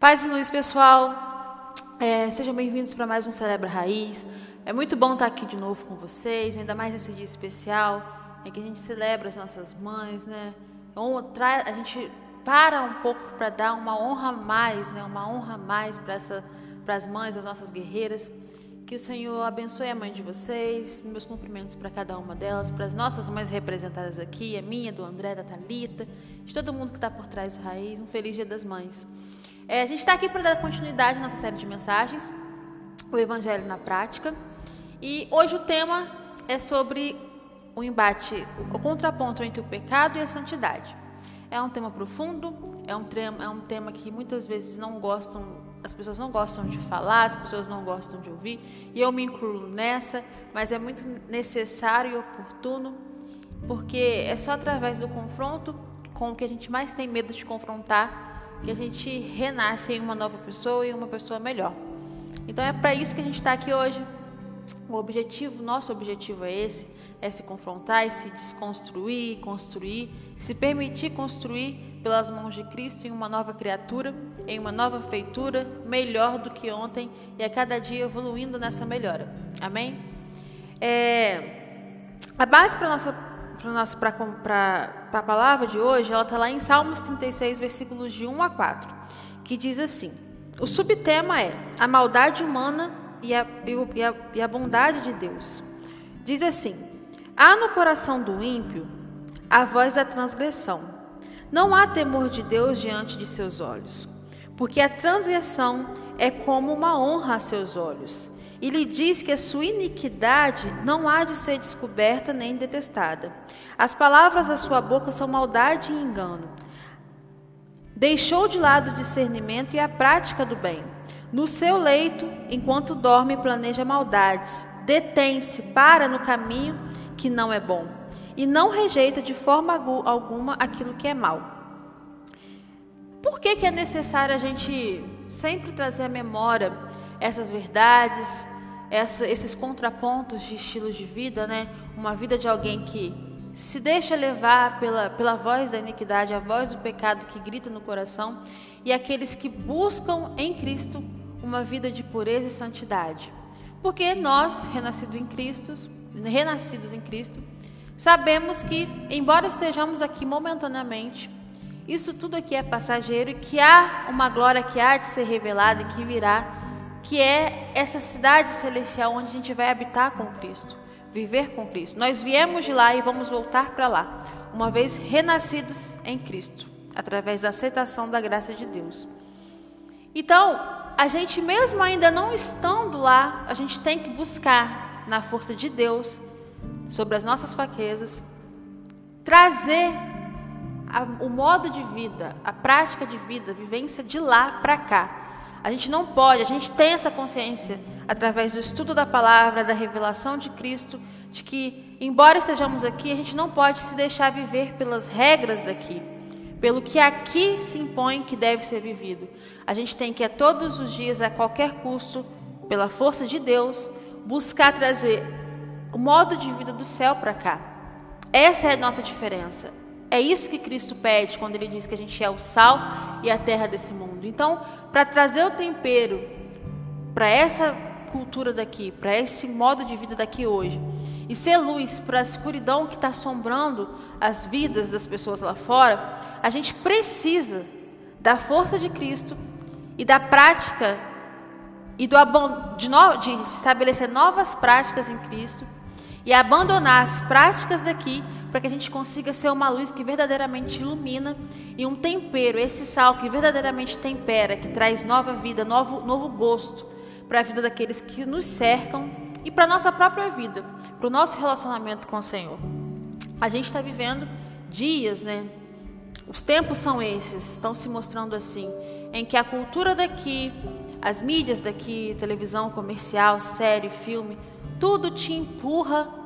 Paz e luz, pessoal. É, sejam bem-vindos para mais um Celebra Raiz. É muito bom estar aqui de novo com vocês, ainda mais nesse dia especial em que a gente celebra as nossas mães, né? A gente para um pouco para dar uma honra a mais, né? Uma honra a mais para essa, para as mães, as nossas guerreiras. Que o Senhor abençoe a mãe de vocês, meus cumprimentos para cada uma delas, para as nossas mães representadas aqui, a minha, do André, da Talita, de todo mundo que está por trás do Raiz. Um feliz Dia das Mães. É, a gente está aqui para dar continuidade à nossa série de mensagens, o Evangelho na Prática. E hoje o tema é sobre o embate, o contraponto entre o pecado e a santidade. É um tema profundo, é um tema, é um tema que muitas vezes não gostam, as pessoas não gostam de falar, as pessoas não gostam de ouvir, e eu me incluo nessa, mas é muito necessário e oportuno, porque é só através do confronto com o que a gente mais tem medo de confrontar que a gente renasce em uma nova pessoa e uma pessoa melhor. Então é para isso que a gente está aqui hoje. O objetivo, nosso objetivo é esse, é se confrontar e se desconstruir, construir, se permitir construir pelas mãos de Cristo em uma nova criatura, em uma nova feitura, melhor do que ontem e a cada dia evoluindo nessa melhora. Amém? É, a base para nossa a palavra de hoje, ela está lá em Salmos 36, versículos de 1 a 4, que diz assim: o subtema é a maldade humana e a, e a, e a bondade de Deus. Diz assim: há no coração do ímpio a voz da transgressão. Não há temor de Deus diante de seus olhos, porque a transgressão é como uma honra a seus olhos e lhe diz que a sua iniquidade não há de ser descoberta nem detestada. As palavras da sua boca são maldade e engano. Deixou de lado o discernimento e a prática do bem. No seu leito, enquanto dorme, planeja maldades. Detém-se, para no caminho que não é bom. E não rejeita de forma alguma aquilo que é mal. Por que, que é necessário a gente sempre trazer à memória essas verdades, essa, esses contrapontos de estilos de vida, né? Uma vida de alguém que se deixa levar pela, pela voz da iniquidade, a voz do pecado que grita no coração, e aqueles que buscam em Cristo uma vida de pureza e santidade. Porque nós, renascidos em Cristo, renascidos em Cristo, sabemos que, embora estejamos aqui momentaneamente, isso tudo aqui é passageiro e que há uma glória que há de ser revelada e que virá que é essa cidade celestial onde a gente vai habitar com Cristo, viver com Cristo. Nós viemos de lá e vamos voltar para lá, uma vez renascidos em Cristo, através da aceitação da graça de Deus. Então, a gente mesmo ainda não estando lá, a gente tem que buscar na força de Deus, sobre as nossas fraquezas, trazer a, o modo de vida, a prática de vida, a vivência de lá para cá a gente não pode, a gente tem essa consciência através do estudo da palavra, da revelação de Cristo, de que, embora estejamos aqui, a gente não pode se deixar viver pelas regras daqui, pelo que aqui se impõe que deve ser vivido. A gente tem que, a todos os dias, a qualquer custo, pela força de Deus, buscar trazer o modo de vida do céu para cá. Essa é a nossa diferença. É isso que Cristo pede quando ele diz que a gente é o sal e a terra desse mundo. Então, para trazer o tempero para essa cultura daqui, para esse modo de vida daqui hoje, e ser luz para a escuridão que está assombrando as vidas das pessoas lá fora, a gente precisa da força de Cristo e da prática e do de, no, de estabelecer novas práticas em Cristo e abandonar as práticas daqui para que a gente consiga ser uma luz que verdadeiramente ilumina e um tempero, esse sal que verdadeiramente tempera, que traz nova vida, novo, novo gosto para a vida daqueles que nos cercam e para a nossa própria vida, para o nosso relacionamento com o Senhor. A gente está vivendo dias, né? Os tempos são esses, estão se mostrando assim, em que a cultura daqui, as mídias daqui, televisão, comercial, série, filme, tudo te empurra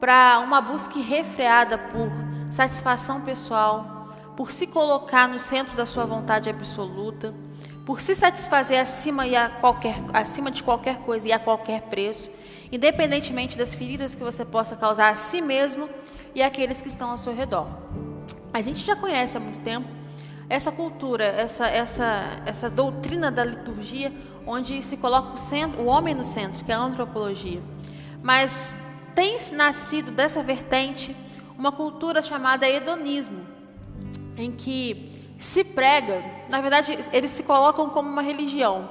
para uma busca refreada por satisfação pessoal, por se colocar no centro da sua vontade absoluta, por se satisfazer acima, e a qualquer, acima de qualquer coisa e a qualquer preço, independentemente das feridas que você possa causar a si mesmo e àqueles que estão ao seu redor. A gente já conhece há muito tempo essa cultura, essa, essa, essa doutrina da liturgia, onde se coloca o, centro, o homem no centro, que é a antropologia. Mas tem nascido dessa vertente uma cultura chamada hedonismo, em que se prega, na verdade, eles se colocam como uma religião,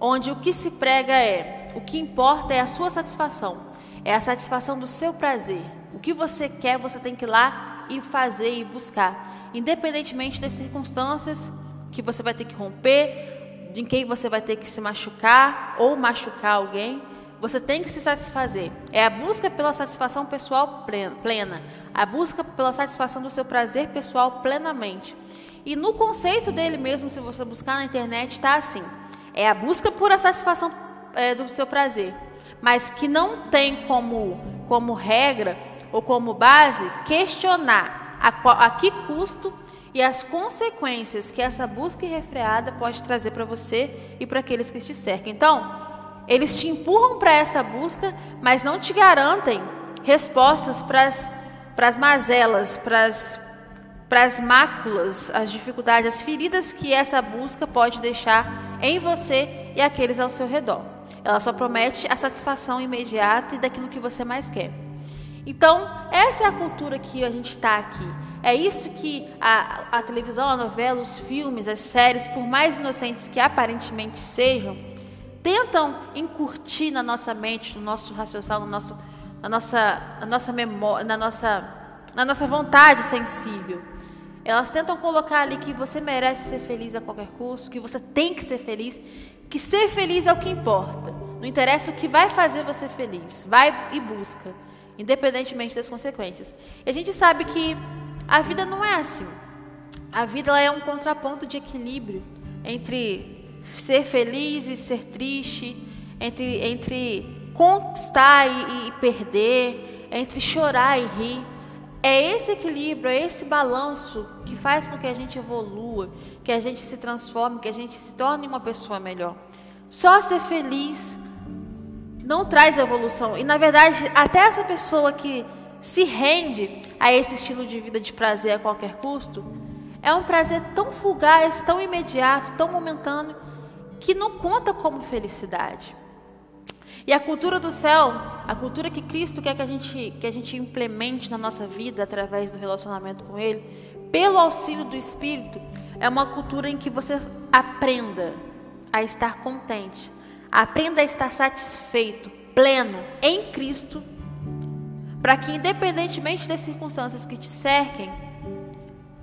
onde o que se prega é, o que importa é a sua satisfação, é a satisfação do seu prazer. O que você quer, você tem que ir lá e fazer e buscar, independentemente das circunstâncias que você vai ter que romper, de quem você vai ter que se machucar ou machucar alguém. Você tem que se satisfazer. É a busca pela satisfação pessoal plena, a busca pela satisfação do seu prazer pessoal plenamente. E no conceito dele mesmo, se você buscar na internet, está assim: é a busca por a satisfação é, do seu prazer, mas que não tem como, como regra ou como base questionar a, a que custo e as consequências que essa busca irrefreada pode trazer para você e para aqueles que te cercam. Então, eles te empurram para essa busca, mas não te garantem respostas para as mazelas, para as máculas, as dificuldades, as feridas que essa busca pode deixar em você e aqueles ao seu redor. Ela só promete a satisfação imediata e daquilo que você mais quer. Então, essa é a cultura que a gente está aqui. É isso que a, a televisão, a novela, os filmes, as séries, por mais inocentes que aparentemente sejam, tentam incutir na nossa mente, no nosso raciocínio, no nosso, na nossa, na nossa memória, na nossa, na nossa vontade sensível. Elas tentam colocar ali que você merece ser feliz a qualquer custo, que você tem que ser feliz, que ser feliz é o que importa. Não interessa o que vai fazer você feliz. Vai e busca, independentemente das consequências. E a gente sabe que a vida não é assim. A vida ela é um contraponto de equilíbrio entre ser feliz e ser triste, entre, entre conquistar e, e perder, entre chorar e rir. É esse equilíbrio, é esse balanço que faz com que a gente evolua, que a gente se transforme, que a gente se torne uma pessoa melhor. Só ser feliz não traz evolução. E na verdade, até essa pessoa que se rende a esse estilo de vida de prazer a qualquer custo, é um prazer tão fugaz, tão imediato, tão momentâneo, que não conta como felicidade. E a cultura do céu, a cultura que Cristo quer que a gente, que a gente implemente na nossa vida através do relacionamento com Ele, pelo auxílio do Espírito, é uma cultura em que você aprenda a estar contente, aprenda a estar satisfeito, pleno em Cristo, para que, independentemente das circunstâncias que te cerquem,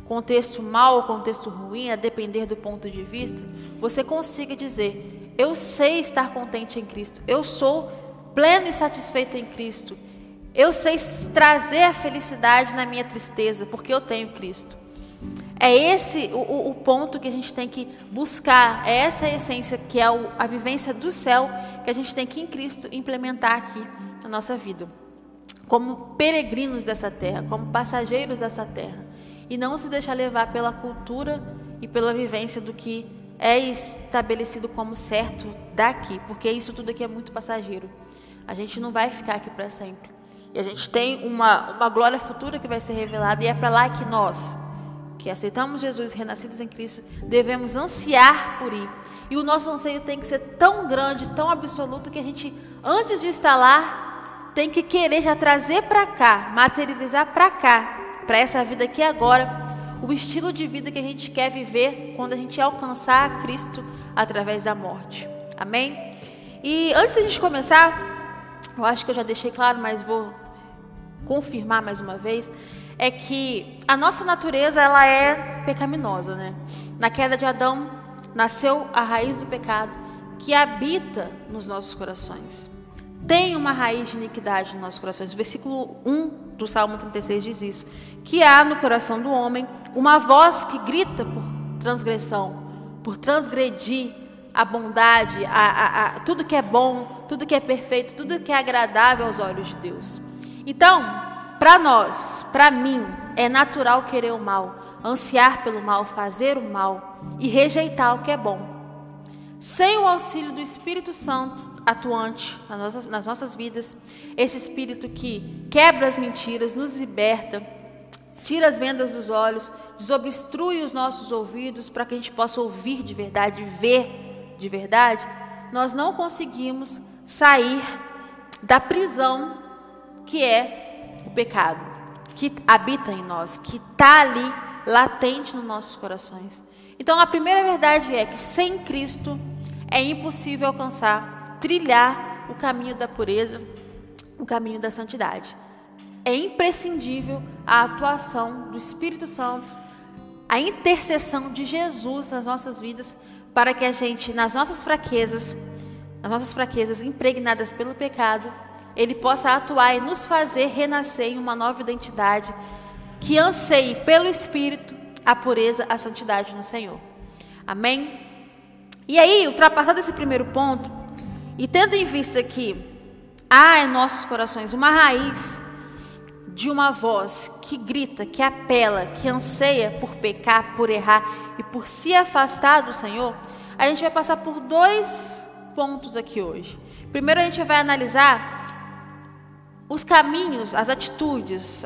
contexto mal ou contexto ruim, a depender do ponto de vista, você consiga dizer: eu sei estar contente em Cristo. Eu sou pleno e satisfeito em Cristo. Eu sei trazer a felicidade na minha tristeza, porque eu tenho Cristo. É esse o, o, ponto que a gente tem que buscar, é essa a essência que é o, a vivência do céu que a gente tem que em Cristo implementar aqui na nossa vida, como peregrinos dessa terra, como passageiros dessa terra, e não se deixar levar pela cultura e pela vivência do que é estabelecido como certo daqui, porque isso tudo aqui é muito passageiro. A gente não vai ficar aqui para sempre. E a gente tem uma, uma glória futura que vai ser revelada, e é para lá que nós, que aceitamos Jesus renascidos em Cristo, devemos ansiar por ir. E o nosso anseio tem que ser tão grande, tão absoluto, que a gente, antes de estar lá, tem que querer já trazer para cá, materializar para cá, para essa vida aqui agora, o estilo de vida que a gente quer viver quando a gente alcançar Cristo através da morte. Amém? E antes de a gente começar, eu acho que eu já deixei claro, mas vou confirmar mais uma vez, é que a nossa natureza ela é pecaminosa, né? Na queda de Adão nasceu a raiz do pecado que habita nos nossos corações. Tem uma raiz de iniquidade nos nossos corações. O versículo 1 do Salmo 36 diz isso: que há no coração do homem uma voz que grita por transgressão, por transgredir a bondade, a, a, a, tudo que é bom, tudo que é perfeito, tudo que é agradável aos olhos de Deus. Então, para nós, para mim, é natural querer o mal, ansiar pelo mal, fazer o mal e rejeitar o que é bom. Sem o auxílio do Espírito Santo, atuante nas nossas, nas nossas vidas, esse espírito que quebra as mentiras, nos liberta, tira as vendas dos olhos, desobstrui os nossos ouvidos para que a gente possa ouvir de verdade, ver de verdade, nós não conseguimos sair da prisão que é o pecado, que habita em nós, que está ali latente nos nossos corações. Então, a primeira verdade é que sem Cristo é impossível alcançar, trilhar o caminho da pureza, o caminho da santidade. É imprescindível a atuação do Espírito Santo, a intercessão de Jesus nas nossas vidas, para que a gente, nas nossas fraquezas, nas nossas fraquezas impregnadas pelo pecado, ele possa atuar e nos fazer renascer em uma nova identidade que anseie pelo Espírito a pureza, a santidade no Senhor. Amém? E aí, ultrapassado esse primeiro ponto, e tendo em vista que há em nossos corações uma raiz de uma voz que grita, que apela, que anseia por pecar, por errar e por se afastar do Senhor, a gente vai passar por dois pontos aqui hoje. Primeiro, a gente vai analisar os caminhos, as atitudes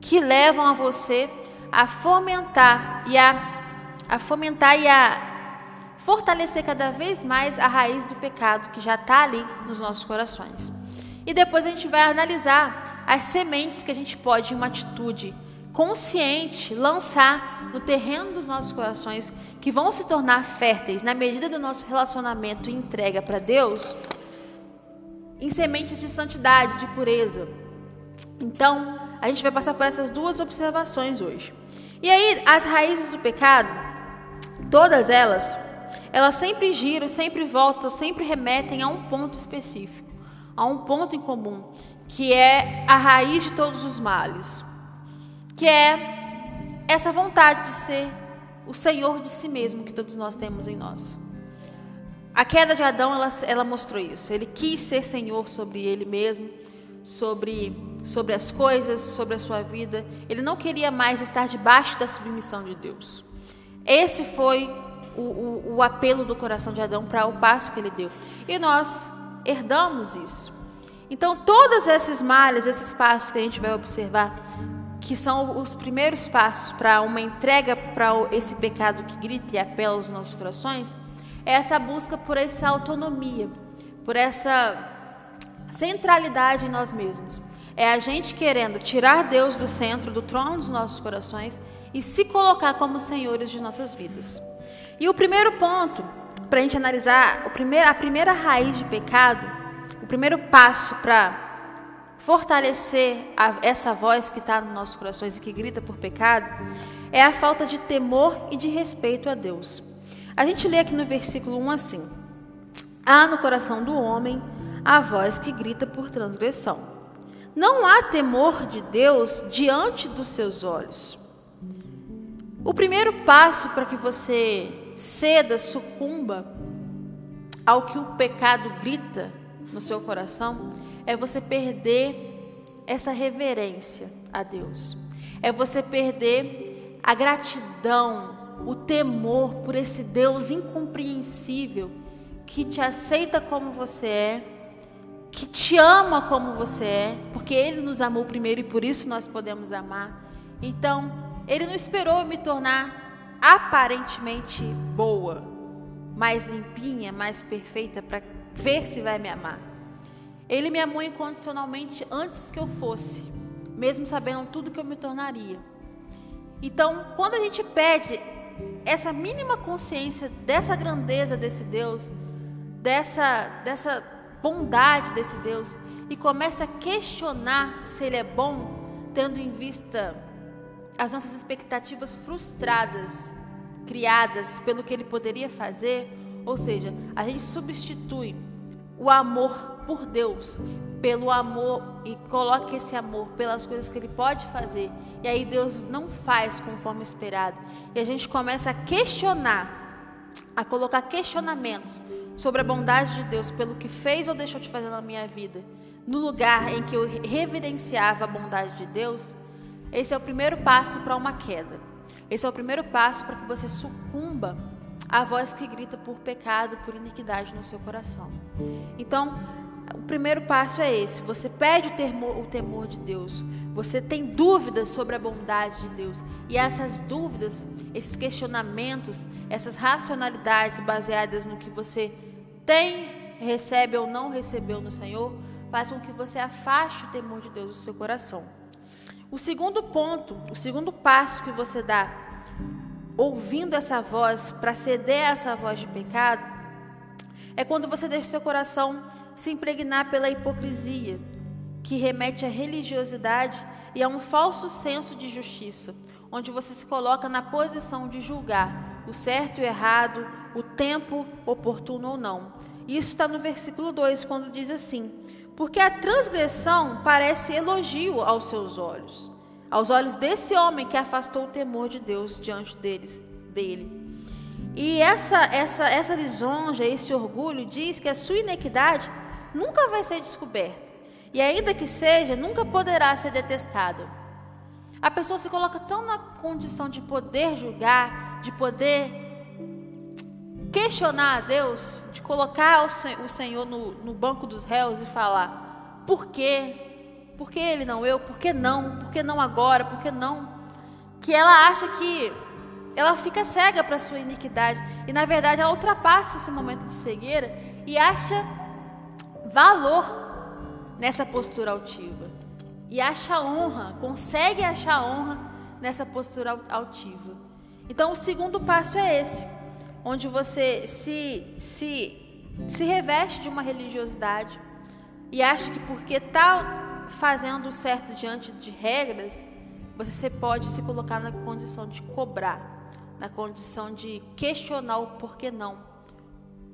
que levam a você a fomentar e a, a fomentar e a fortalecer cada vez mais a raiz do pecado que já está ali nos nossos corações. E depois a gente vai analisar as sementes que a gente pode, em uma atitude consciente, lançar no terreno dos nossos corações, que vão se tornar férteis na medida do nosso relacionamento e entrega para Deus, em sementes de santidade, de pureza. Então, a gente vai passar por essas duas observações hoje. E aí, as raízes do pecado, todas elas, elas sempre giram, sempre voltam, sempre remetem a um ponto específico, a um ponto em comum, que é a raiz de todos os males, que é essa vontade de ser o Senhor de si mesmo que todos nós temos em nós. A queda de Adão, ela, ela mostrou isso. Ele quis ser Senhor sobre ele mesmo, sobre, sobre as coisas, sobre a sua vida. Ele não queria mais estar debaixo da submissão de Deus. Esse foi o, o, o apelo do coração de Adão para o passo que ele deu. E nós herdamos isso. Então, todos esses males, esses passos que a gente vai observar, que são os primeiros passos para uma entrega para esse pecado que grita e apela aos nossos corações, é essa busca por essa autonomia, por essa centralidade em nós mesmos. É a gente querendo tirar Deus do centro, do trono dos nossos corações e se colocar como senhores de nossas vidas. E o primeiro ponto para a gente analisar, a primeira, a primeira raiz de pecado, o primeiro passo para fortalecer a, essa voz que está nos nossos corações e que grita por pecado, é a falta de temor e de respeito a Deus. A gente lê aqui no versículo 1 assim: Há no coração do homem a voz que grita por transgressão. Não há temor de Deus diante dos seus olhos. O primeiro passo para que você ceda, sucumba ao que o pecado grita no seu coração é você perder essa reverência a Deus. É você perder a gratidão, o temor por esse Deus incompreensível que te aceita como você é que te ama como você é, porque Ele nos amou primeiro e por isso nós podemos amar. Então, Ele não esperou me tornar aparentemente boa, mais limpinha, mais perfeita para ver se vai me amar. Ele me amou incondicionalmente antes que eu fosse, mesmo sabendo tudo que eu me tornaria. Então, quando a gente pede essa mínima consciência dessa grandeza desse Deus, dessa, dessa bondade desse Deus e começa a questionar se Ele é bom, tendo em vista as nossas expectativas frustradas, criadas pelo que Ele poderia fazer, ou seja, a gente substitui o amor por Deus pelo amor e coloca esse amor pelas coisas que Ele pode fazer, e aí Deus não faz conforme esperado, e a gente começa a questionar, a colocar questionamentos sobre a bondade de Deus pelo que fez ou deixou de fazer na minha vida, no lugar em que eu reverenciava a bondade de Deus, esse é o primeiro passo para uma queda. Esse é o primeiro passo para que você sucumba à voz que grita por pecado, por iniquidade no seu coração. Então, o primeiro passo é esse: você pede o temor, o temor de Deus, Você tem dúvidas sobre a bondade de Deus. E essas dúvidas, esses questionamentos, essas racionalidades baseadas no que você tem, recebe ou não recebeu no Senhor, faz com que você afaste o temor de Deus do seu coração. O segundo ponto, o segundo passo que você dá, ouvindo essa voz, para ceder a essa voz de pecado, é quando você deixa seu coração se impregnar pela hipocrisia, que remete à religiosidade e a um falso senso de justiça, onde você se coloca na posição de julgar o certo e o errado, o tempo oportuno ou não. Isso está no versículo 2, quando diz assim: Porque a transgressão parece elogio aos seus olhos, aos olhos desse homem que afastou o temor de Deus diante deles, dele. E essa, essa, essa lisonja, esse orgulho, diz que a sua inequidade nunca vai ser descoberta e ainda que seja, nunca poderá ser detestado. A pessoa se coloca tão na condição de poder julgar, de poder questionar a Deus, de colocar o Senhor no, no banco dos réus e falar: por quê? Por que ele não eu? Por que não? Por que não agora? Por que não? Que ela acha que ela fica cega para sua iniquidade e na verdade ela ultrapassa esse momento de cegueira e acha valor nessa postura altiva. E acha honra, consegue achar honra nessa postura altiva. Então, o segundo passo é esse, onde você se, se, se reveste de uma religiosidade e acha que porque está fazendo certo diante de regras, você pode se colocar na condição de cobrar, na condição de questionar o porquê não,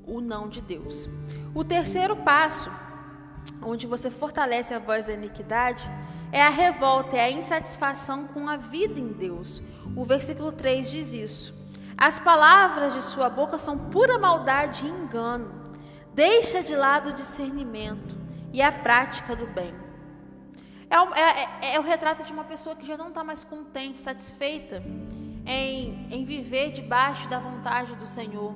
o não de Deus. O terceiro passo onde você fortalece a voz da iniquidade, é a revolta, é a insatisfação com a vida em Deus. O versículo 3 diz isso. As palavras de sua boca são pura maldade e engano. Deixa de lado o discernimento e a prática do bem. É, é, é, é o retrato de uma pessoa que já não está mais contente, satisfeita em, em viver debaixo da vontade do Senhor.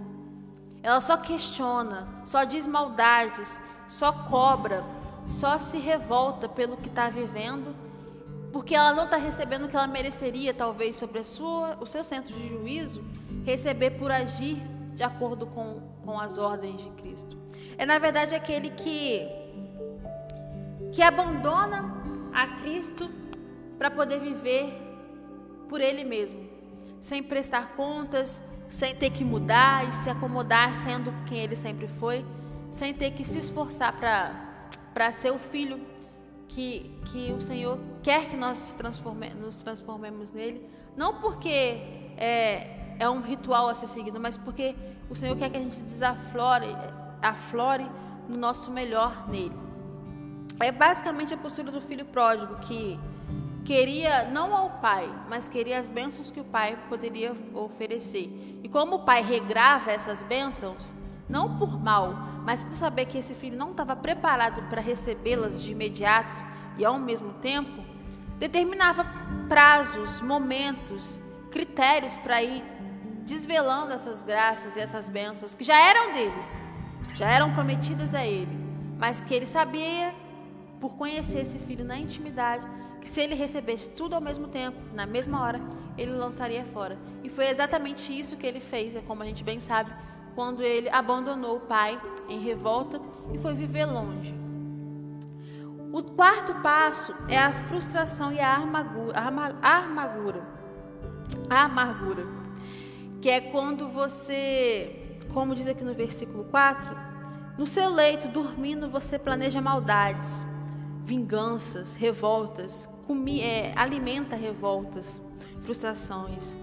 Ela só questiona, só diz maldades, só cobra, só se revolta pelo que está vivendo, porque ela não está recebendo o que ela mereceria, talvez, sobre sua, o seu centro de juízo, receber por agir de acordo com, com as ordens de Cristo. É, na verdade, aquele que, que abandona a Cristo para poder viver por ele mesmo, sem prestar contas, sem ter que mudar e se acomodar sendo quem ele sempre foi. Sem ter que se esforçar para ser o filho que, que o Senhor quer que nós transforme, nos transformemos nele, não porque é, é um ritual a ser seguido, mas porque o Senhor quer que a gente desaflore, aflore no nosso melhor nele. É basicamente a postura do filho pródigo que queria não ao pai, mas queria as bênçãos que o pai poderia oferecer. E como o pai regrava essas bênçãos, não por mal, mas por saber que esse filho não estava preparado para recebê-las de imediato e ao mesmo tempo, determinava prazos, momentos, critérios para ir desvelando essas graças e essas bênçãos que já eram deles, já eram prometidas a ele, mas que ele sabia, por conhecer esse filho na intimidade, que se ele recebesse tudo ao mesmo tempo, na mesma hora, ele lançaria fora. E foi exatamente isso que ele fez, é como a gente bem sabe, quando ele abandonou o pai em revolta e foi viver longe. O quarto passo é a frustração e a amargura, a amargura, a amargura, que é quando você, como diz aqui no versículo 4, no seu leito, dormindo, você planeja maldades, vinganças, revoltas, comi, é, alimenta revoltas, frustrações.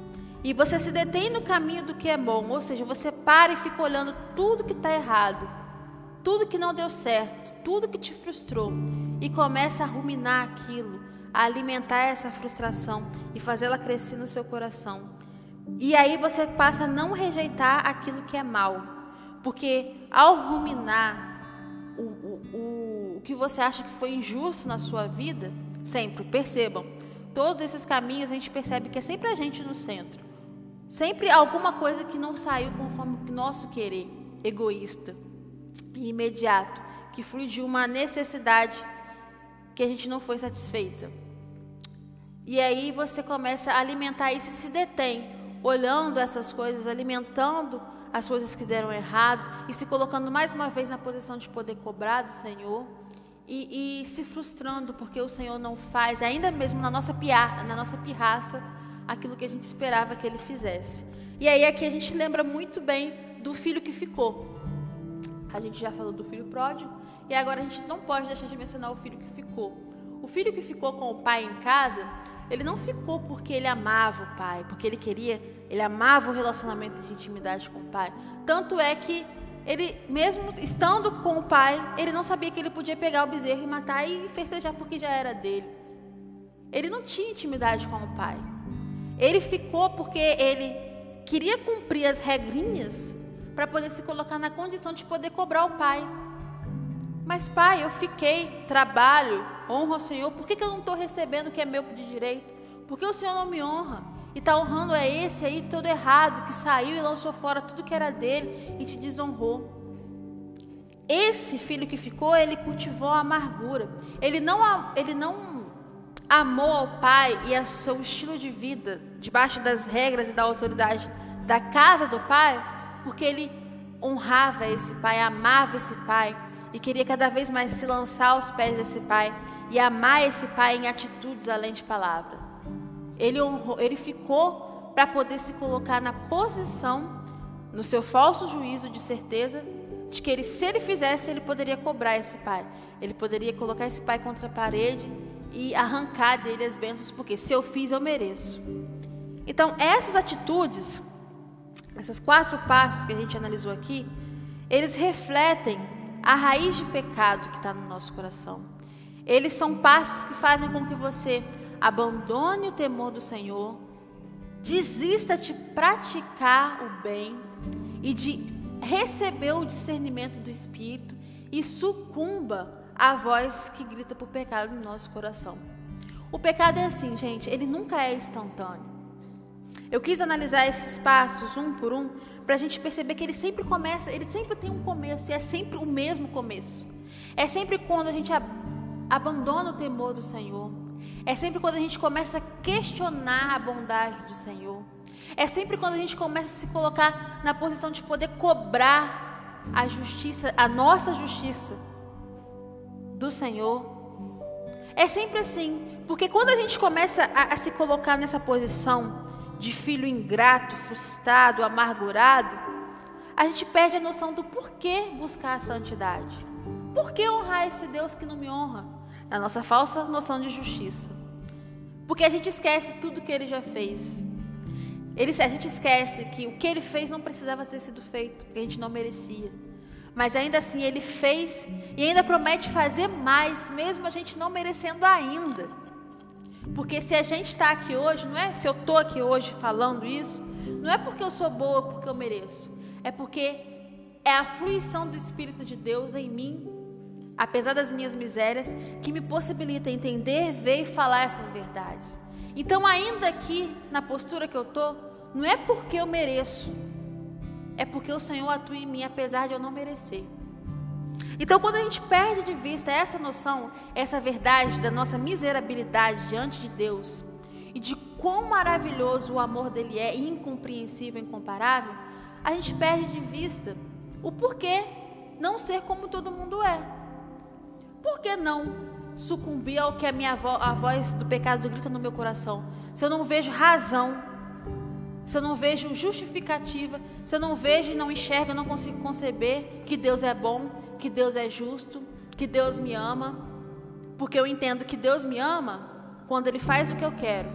E você se detém no caminho do que é bom, ou seja, você para e fica olhando tudo que está errado, tudo que não deu certo, tudo que te frustrou, e começa a ruminar aquilo, a alimentar essa frustração e fazê-la crescer no seu coração. E aí você passa a não rejeitar aquilo que é mal, porque ao ruminar o, o, o, que você acha que foi injusto na sua vida, sempre percebam, todos esses caminhos a gente percebe que é sempre a gente no centro. Sempre alguma coisa que não saiu conforme o nosso querer, egoísta e imediato, que flui de uma necessidade que a gente não foi satisfeita. E aí você começa a alimentar isso e se detém, olhando essas coisas, alimentando as coisas que deram errado e se colocando mais uma vez na posição de poder cobrar do Senhor e, e se frustrando porque o Senhor não faz, ainda mesmo na nossa, pia, na nossa pirraça, aquilo que a gente esperava que Ele fizesse. E aí aqui a gente lembra muito bem do filho que ficou. A gente já falou do filho pródigo e agora a gente não pode deixar de mencionar o filho que ficou. O filho que ficou com o pai em casa, ele não ficou porque ele amava o pai, porque ele queria, ele amava o relacionamento de intimidade com o pai. Tanto é que ele, mesmo estando com o pai, ele não sabia que ele podia pegar o bezerro e matar e festejar porque já era dele. Ele não tinha intimidade com o pai. Ele ficou porque ele queria cumprir as regrinhas para poder se colocar na condição de poder cobrar o pai. Mas, pai, eu fiquei, trabalho, honro ao Senhor, por que, que eu não estou recebendo o que é meu de direito? Por que o Senhor não me honra? E está honrando é esse aí todo errado, que saiu e lançou fora tudo que era dele e te desonrou. Esse filho que ficou, ele cultivou a amargura. Ele não, ele não amou ao pai e a seu estilo de vida, debaixo das regras e da autoridade da casa do pai, porque ele honrava esse pai, amava esse pai e queria cada vez mais se lançar aos pés desse pai e amar esse pai em atitudes além de palavras. Ele, honrou, ele ficou para poder se colocar na posição, no seu falso juízo de certeza, de que ele, se ele fizesse, ele poderia cobrar esse pai. Ele poderia colocar esse pai contra a parede e arrancar dele as bênçãos, porque se eu fiz, eu mereço. Então, essas atitudes, esses quatro passos que a gente analisou aqui, eles refletem a raiz de pecado que está no nosso coração. Eles são passos que fazem com que você abandone o temor do Senhor, desista de praticar o bem e de receber o discernimento do Espírito e sucumba à voz que grita por pecado no nosso coração. O pecado é assim, gente, ele nunca é instantâneo. Eu quis analisar esses passos um por um para a gente perceber que ele sempre começa, ele sempre tem um começo e é sempre o mesmo começo. É sempre quando a gente ab abandona o temor do Senhor. É sempre quando a gente começa a questionar a bondade do Senhor. É sempre quando a gente começa a se colocar na posição de poder cobrar a justiça, a nossa justiça do Senhor. É sempre assim, porque quando a gente começa a, a se colocar nessa posição de filho ingrato, frustrado, amargurado, a gente perde a noção do porquê buscar a santidade. Por que honrar esse Deus que não me honra? Na nossa falsa noção de justiça. Porque a gente esquece tudo que ele já fez. Ele, a gente esquece que o que ele fez não precisava ter sido feito, que a gente não merecia. Mas ainda assim ele fez e ainda promete fazer mais, mesmo a gente não merecendo ainda. Porque se a gente está aqui hoje, não é se eu estou aqui hoje falando isso, não é porque eu sou boa, porque eu mereço. É porque é a fruição do Espírito de Deus em mim, apesar das minhas misérias, que me possibilita entender, ver e falar essas verdades. Então, ainda aqui, na postura que eu estou, não é porque eu mereço, é porque o Senhor atua em mim, apesar de eu não merecer. Então, quando a gente perde de vista essa noção, essa verdade da nossa miserabilidade diante de Deus e de quão maravilhoso o amor dele é, incompreensível, incomparável, a gente perde de vista o porquê não ser como todo mundo é. Por que não sucumbir ao que a minha vo a voz do pecado grita no meu coração? Se eu não vejo razão, se eu não vejo justificativa, se eu não vejo e não enxergo, eu não consigo conceber que Deus é bom, que Deus é justo, que Deus me ama, porque eu entendo que Deus me ama quando Ele faz o que eu quero.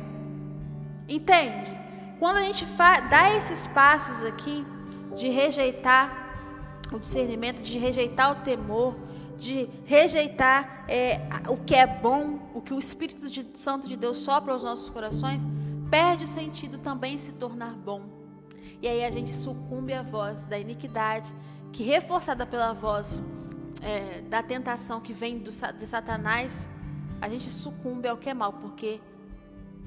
Entende? Quando a gente dá esses passos aqui de rejeitar o discernimento, de rejeitar o temor, de rejeitar é, o que é bom, o que o Espírito de, Santo de Deus sopra aos nossos corações, perde o sentido também se tornar bom. E aí a gente sucumbe à voz da iniquidade, que reforçada pela voz é, da tentação que vem do, de Satanás, a gente sucumbe ao que é mal, porque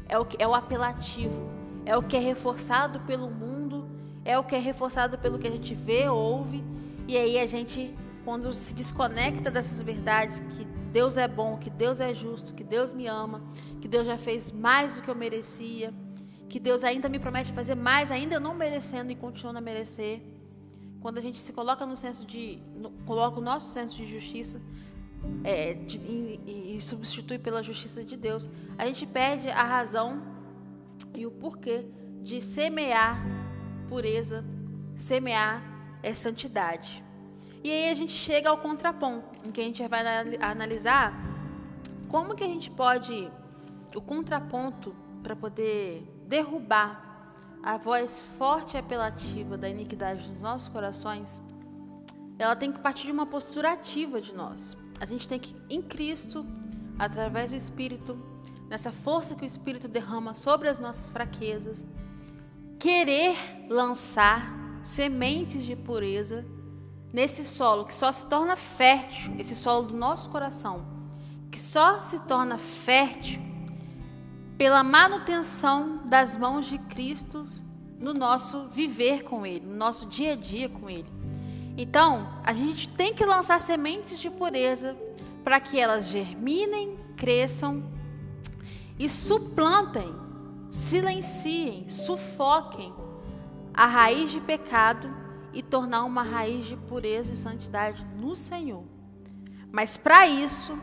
é o, é o apelativo, é o que é reforçado pelo mundo, é o que é reforçado pelo que a gente vê, ouve, e aí a gente quando se desconecta dessas verdades que Deus é bom, que Deus é justo, que Deus me ama, que Deus já fez mais do que eu merecia, que Deus ainda me promete fazer mais, ainda não merecendo e continua a merecer. Quando a gente se coloca no senso de, no, coloca o nosso senso de justiça é, de, e, e substitui pela justiça de Deus, a gente perde a razão e o porquê de semear pureza, semear é, santidade. E aí a gente chega ao contraponto, em que a gente vai analisar como que a gente pode, o contraponto para poder derrubar a voz forte e apelativa da iniquidade nos nossos corações, ela tem que partir de uma postura ativa de nós. A gente tem que, em Cristo, através do Espírito, nessa força que o Espírito derrama sobre as nossas fraquezas, querer lançar sementes de pureza nesse solo que só se torna fértil, esse solo do nosso coração, que só se torna fértil pela manutenção das mãos de Cristo no nosso viver com Ele, no nosso dia a dia com Ele. Então, a gente tem que lançar sementes de pureza para que elas germinem, cresçam e suplantem, silenciem, sufoquem a raiz de pecado e tornar uma raiz de pureza e santidade no Senhor. Mas para isso,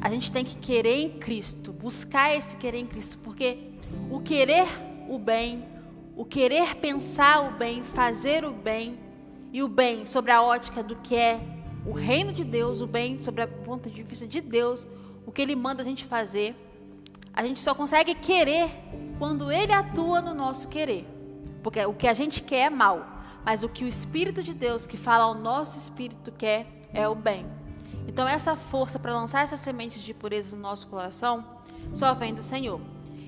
a gente tem que querer em Cristo, buscar esse querer em Cristo, porque o querer o bem, o querer pensar o bem, fazer o bem e o bem sobre a ótica do que é o reino de Deus, o bem sobre a ponto de vista de Deus, o que ele manda a gente fazer, a gente só consegue querer quando ele atua no nosso querer. Porque o que a gente quer é mal. Mas o que o Espírito de Deus, que fala ao nosso espírito, quer é o bem. Então, essa força para lançar essas sementes de pureza no nosso coração só vem do Senhor.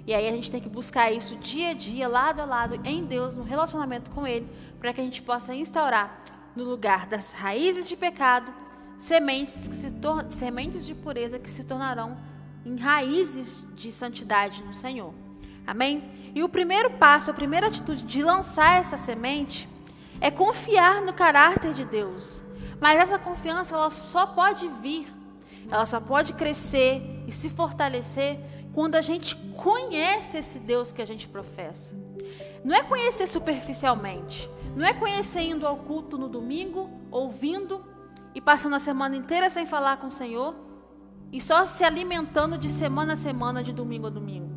E aí a gente tem que buscar isso dia a dia, lado a lado, em Deus, no relacionamento com Ele, para que a gente possa instaurar no lugar das raízes de pecado, sementes, que se sementes de pureza que se tornarão em raízes de santidade no Senhor. Amém? E o primeiro passo, a primeira atitude de lançar essa semente é confiar no caráter de Deus. Mas essa confiança ela só pode vir, ela só pode crescer e se fortalecer quando a gente conhece esse Deus que a gente professa. Não é conhecer superficialmente, não é conhecer indo ao culto no domingo, ouvindo e passando a semana inteira sem falar com o Senhor e só se alimentando de semana a semana, de domingo a domingo.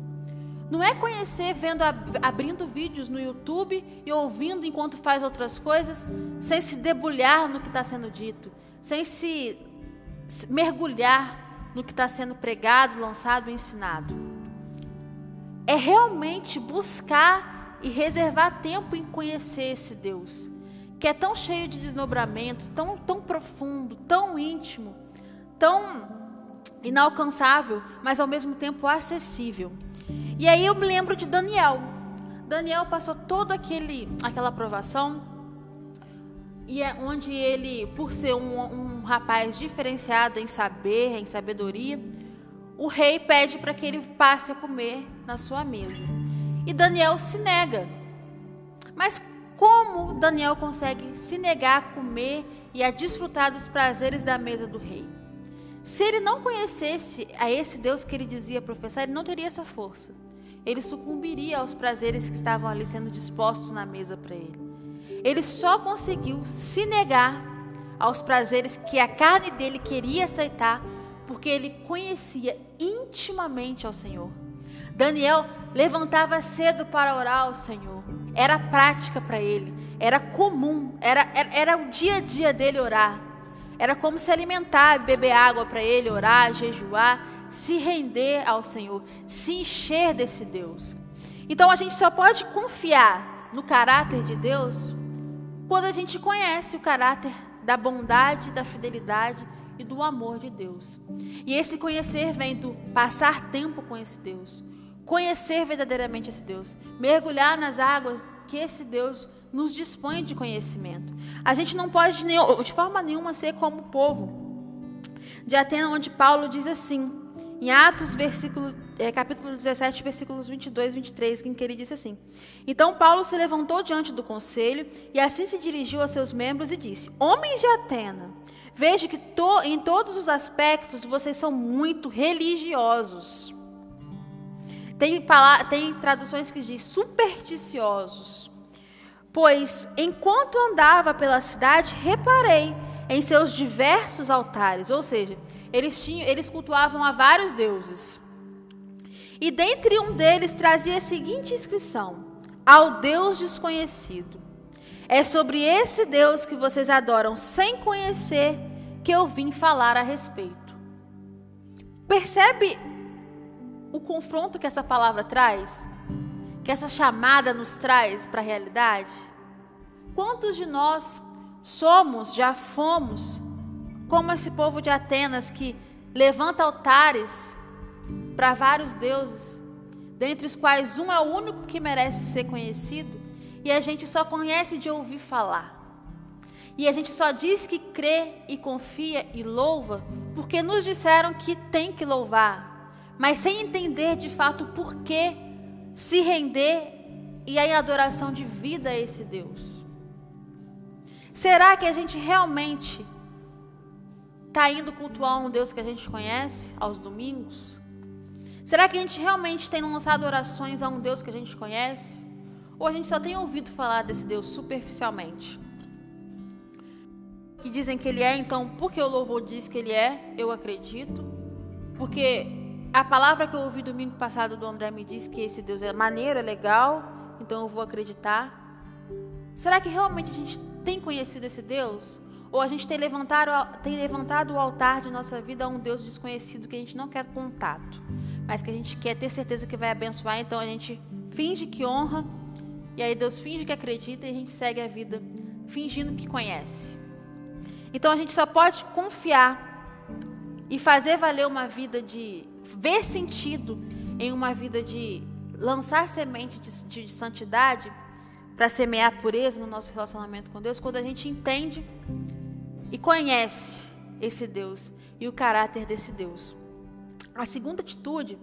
Não é conhecer vendo abrindo vídeos no YouTube e ouvindo enquanto faz outras coisas, sem se debulhar no que está sendo dito, sem se mergulhar no que está sendo pregado, lançado e ensinado. É realmente buscar e reservar tempo em conhecer esse Deus, que é tão cheio de desdobramentos, tão, tão profundo, tão íntimo, tão inalcançável, mas ao mesmo tempo acessível. E aí eu me lembro de Daniel. Daniel passou todo aquele aquela aprovação e é onde ele, por ser um, um rapaz diferenciado em saber, em sabedoria, o rei pede para que ele passe a comer na sua mesa. E Daniel se nega. Mas como Daniel consegue se negar a comer e a desfrutar dos prazeres da mesa do rei? Se ele não conhecesse a esse Deus que ele dizia professar, ele não teria essa força. Ele sucumbiria aos prazeres que estavam ali sendo dispostos na mesa para ele. Ele só conseguiu se negar aos prazeres que a carne dele queria aceitar, porque ele conhecia intimamente ao Senhor. Daniel levantava cedo para orar ao Senhor. Era prática para ele, era comum, era, era, era o dia a dia dele orar. Era como se alimentar, beber água para ele, orar, jejuar, se render ao Senhor, se encher desse Deus. Então a gente só pode confiar no caráter de Deus quando a gente conhece o caráter da bondade, da fidelidade e do amor de Deus. E esse conhecer vem do passar tempo com esse Deus, conhecer verdadeiramente esse Deus, mergulhar nas águas que esse Deus nos dispõe de conhecimento. A gente não pode de forma nenhuma ser como o povo de Atena, onde Paulo diz assim, em Atos, versículo, é, capítulo 17, versículos 22 e 23, em que ele disse assim: Então Paulo se levantou diante do conselho e assim se dirigiu a seus membros e disse: Homens de Atena, vejo que to, em todos os aspectos vocês são muito religiosos. Tem, tem traduções que diz supersticiosos. Pois enquanto andava pela cidade, reparei em seus diversos altares, ou seja, eles, tinham, eles cultuavam a vários deuses. E dentre um deles trazia a seguinte inscrição: Ao Deus desconhecido. É sobre esse Deus que vocês adoram sem conhecer que eu vim falar a respeito. Percebe o confronto que essa palavra traz? Que essa chamada nos traz para a realidade? Quantos de nós somos, já fomos, como esse povo de Atenas que levanta altares para vários deuses, dentre os quais um é o único que merece ser conhecido, e a gente só conhece de ouvir falar. E a gente só diz que crê e confia e louva porque nos disseram que tem que louvar, mas sem entender de fato por que se render e em adoração de vida a esse Deus. Será que a gente realmente está indo cultuar um Deus que a gente conhece aos domingos? Será que a gente realmente tem lançado orações a um Deus que a gente conhece? Ou a gente só tem ouvido falar desse Deus superficialmente? Que dizem que ele é, então, porque o louvor diz que ele é, eu acredito. Porque a palavra que eu ouvi domingo passado do André me disse que esse Deus é maneiro, é legal, então eu vou acreditar. Será que realmente a gente tem conhecido esse Deus? Ou a gente tem levantado, tem levantado o altar de nossa vida a um Deus desconhecido que a gente não quer contato, mas que a gente quer ter certeza que vai abençoar, então a gente finge que honra, e aí Deus finge que acredita e a gente segue a vida fingindo que conhece. Então a gente só pode confiar e fazer valer uma vida de ver sentido em uma vida de lançar semente de, de, de santidade para semear pureza no nosso relacionamento com Deus, quando a gente entende e conhece esse Deus e o caráter desse Deus. A segunda atitude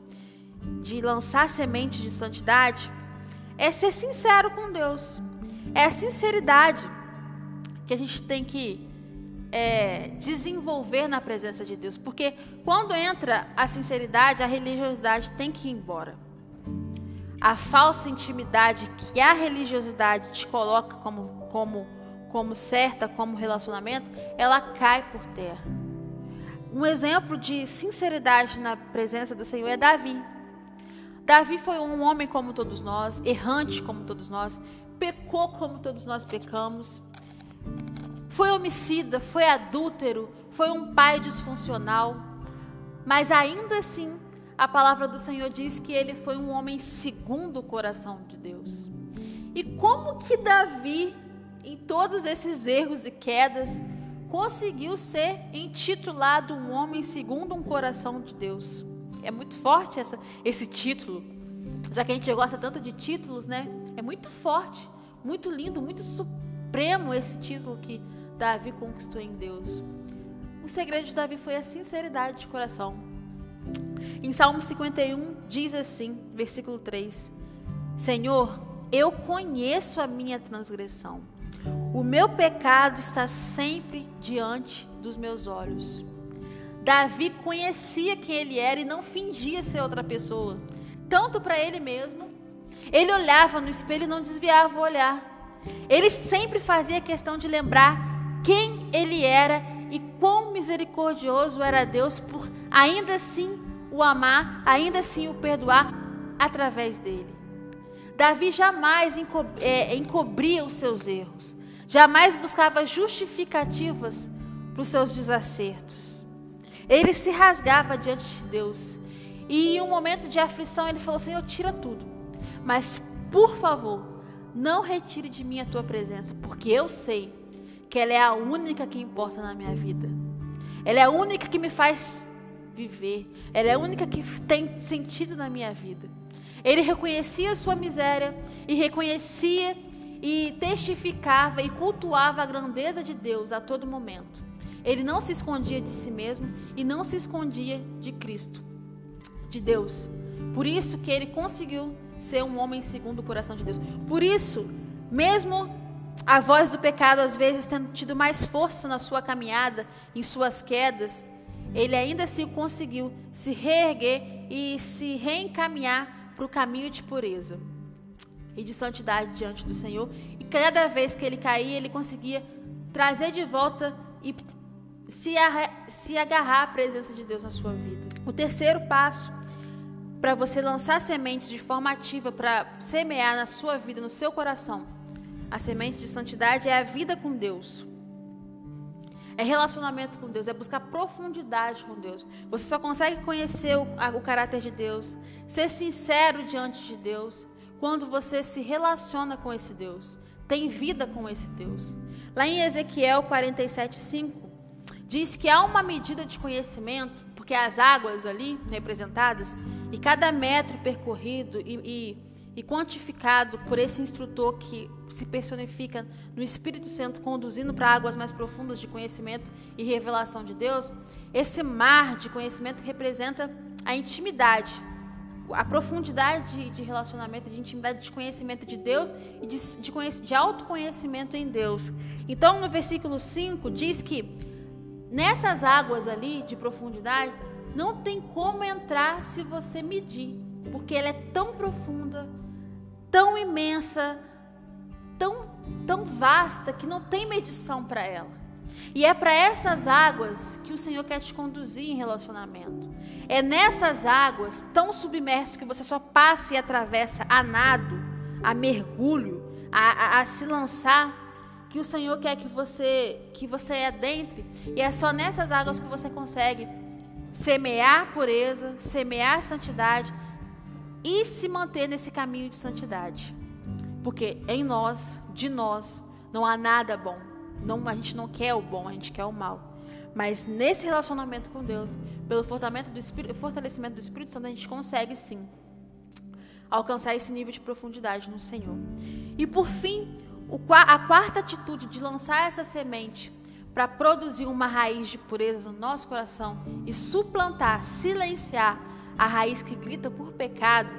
de lançar semente de santidade é ser sincero com Deus. É a sinceridade que a gente tem que é, desenvolver na presença de Deus. Porque quando entra a sinceridade, a religiosidade tem que ir embora a falsa intimidade que a religiosidade te coloca como, como, como certa, como relacionamento, ela cai por terra. Um exemplo de sinceridade na presença do Senhor é Davi. Davi foi um homem como todos nós, errante como todos nós, pecou como todos nós pecamos, foi homicida, foi adúltero, foi um pai disfuncional, mas ainda assim a palavra do Senhor diz que ele foi um homem segundo o coração de Deus. E como que Davi, em todos esses erros e quedas, conseguiu ser intitulado um homem segundo um coração de Deus? É muito forte essa, esse título. Já que a gente gosta tanto de títulos, né? É muito forte, muito lindo, muito supremo esse título que Davi conquistou em Deus. O segredo de Davi foi a sinceridade de coração. Em Salmo 51 diz assim, versículo 3: Senhor, eu conheço a minha transgressão. O meu pecado está sempre diante dos meus olhos. Davi conhecia quem ele era e não fingia ser outra pessoa, tanto para ele mesmo. Ele olhava no espelho e não desviava o olhar. Ele sempre fazia questão de lembrar quem ele era e quão misericordioso era Deus por ainda assim o amar, ainda assim o perdoar através dele. Davi jamais enco é, encobria os seus erros, jamais buscava justificativas para os seus desacertos. Ele se rasgava diante de Deus. E em um momento de aflição ele falou: Senhor, tira tudo, mas por favor, não retire de mim a tua presença, porque eu sei que ela é a única que importa na minha vida. Ela é a única que me faz viver. Ela é a única que tem sentido na minha vida. Ele reconhecia a sua miséria e reconhecia e testificava e cultuava a grandeza de Deus a todo momento. Ele não se escondia de si mesmo e não se escondia de Cristo, de Deus. Por isso que ele conseguiu ser um homem segundo o coração de Deus. Por isso, mesmo a voz do pecado, às vezes, tendo tido mais força na sua caminhada, em suas quedas, ele ainda assim conseguiu se reerguer e se reencaminhar para o caminho de pureza e de santidade diante do Senhor. E cada vez que ele caía, ele conseguia trazer de volta e se, se agarrar à presença de Deus na sua vida. O terceiro passo para você lançar sementes de forma ativa para semear na sua vida, no seu coração, a semente de santidade é a vida com Deus. É relacionamento com Deus, é buscar profundidade com Deus. Você só consegue conhecer o, a, o caráter de Deus, ser sincero diante de Deus, quando você se relaciona com esse Deus, tem vida com esse Deus. Lá em Ezequiel 47, 5, diz que há uma medida de conhecimento, porque as águas ali representadas, e cada metro percorrido e, e, e quantificado por esse instrutor que se personifica no Espírito Santo, conduzindo para águas mais profundas de conhecimento e revelação de Deus, esse mar de conhecimento representa a intimidade, a profundidade de, relacionamento, de intimidade, de conhecimento de Deus e de, de, de autoconhecimento em Deus. Então, no versículo 5, diz que Nessas águas ali de profundidade, não tem como entrar se você medir, porque ela é tão profunda, tão imensa, tão, tão vasta que não tem medição para ela. E é para essas águas que o Senhor quer te conduzir em relacionamento. É nessas águas tão submersas que você só passa e atravessa a nado, a mergulho, a, a, a se lançar que o Senhor quer que você que você adentre, e é só nessas águas que você consegue semear pureza, semear santidade e se manter nesse caminho de santidade. Porque em nós, de nós, não há nada bom. Não, a gente não quer o bom, a gente quer o mal. Mas nesse relacionamento com Deus, pelo fortalecimento do Espírito, fortalecimento do Espírito Santo, a gente consegue sim alcançar esse nível de profundidade no Senhor. E por fim, a quarta atitude de lançar essa semente para produzir uma raiz de pureza no nosso coração e suplantar, silenciar a raiz que grita por pecado,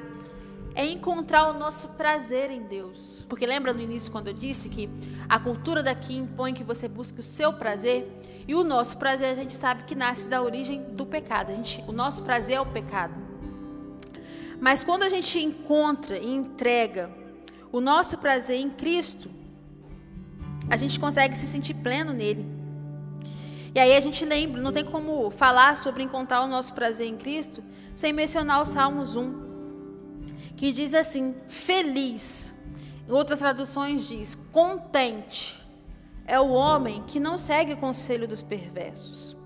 é encontrar o nosso prazer em Deus. Porque lembra no início quando eu disse que a cultura daqui impõe que você busque o seu prazer e o nosso prazer a gente sabe que nasce da origem do pecado. A gente, o nosso prazer é o pecado. Mas quando a gente encontra e entrega o nosso prazer em Cristo, a gente consegue se sentir pleno nele. E aí a gente lembra, não tem como falar sobre encontrar o nosso prazer em Cristo sem mencionar o Salmos 1, que diz assim: feliz. Em outras traduções diz: contente é o homem que não segue o conselho dos perversos.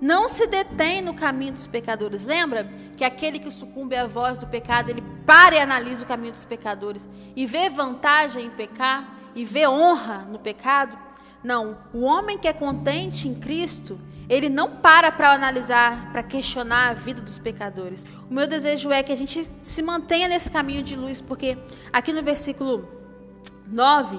Não se detém no caminho dos pecadores. Lembra que aquele que sucumbe à voz do pecado, ele para e analisa o caminho dos pecadores e vê vantagem em pecar? e vê honra no pecado. Não, o homem que é contente em Cristo, ele não para para analisar, para questionar a vida dos pecadores. O meu desejo é que a gente se mantenha nesse caminho de luz, porque aqui no versículo 9